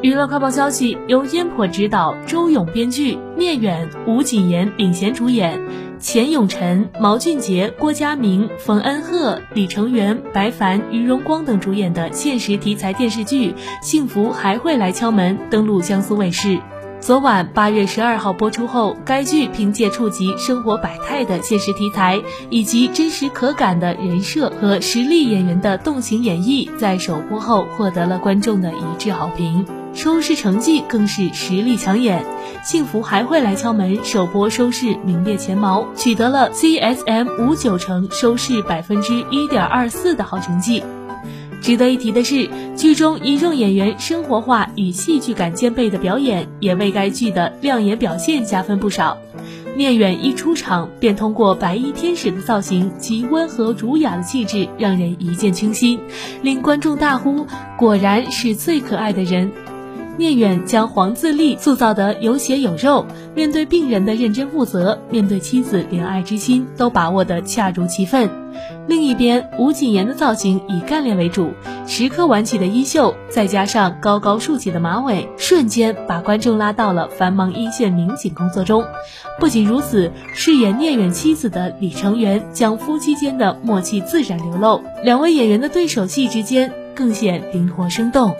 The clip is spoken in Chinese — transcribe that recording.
娱乐快报消息，由烟火执导，周勇编剧，聂远、吴谨言领衔主演，钱永辰、毛俊杰、郭嘉明、冯恩鹤、李成元、白凡、于荣光等主演的现实题材电视剧《幸福还会来敲门》登陆江苏卫视。昨晚八月十二号播出后，该剧凭借触及生活百态的现实题材，以及真实可感的人设和实力演员的动情演绎，在首播后获得了观众的一致好评，收视成绩更是实力抢眼。幸福还会来敲门，首播收视名列前茅，取得了 CSM 五九成收视百分之一点二四的好成绩。值得一提的是，剧中一众演员生活化与戏剧感兼备的表演，也为该剧的亮眼表现加分不少。聂远一出场便通过白衣天使的造型及温和儒雅的气质，让人一见倾心，令观众大呼：“果然是最可爱的人。”聂远将黄自立塑造得有血有肉，面对病人的认真负责，面对妻子怜爱之心，都把握得恰如其分。另一边，吴谨言的造型以干练为主，时刻挽起的衣袖，再加上高高竖起的马尾，瞬间把观众拉到了繁忙一线民警工作中。不仅如此，饰演聂远妻子的李成元将夫妻间的默契自然流露，两位演员的对手戏之间更显灵活生动。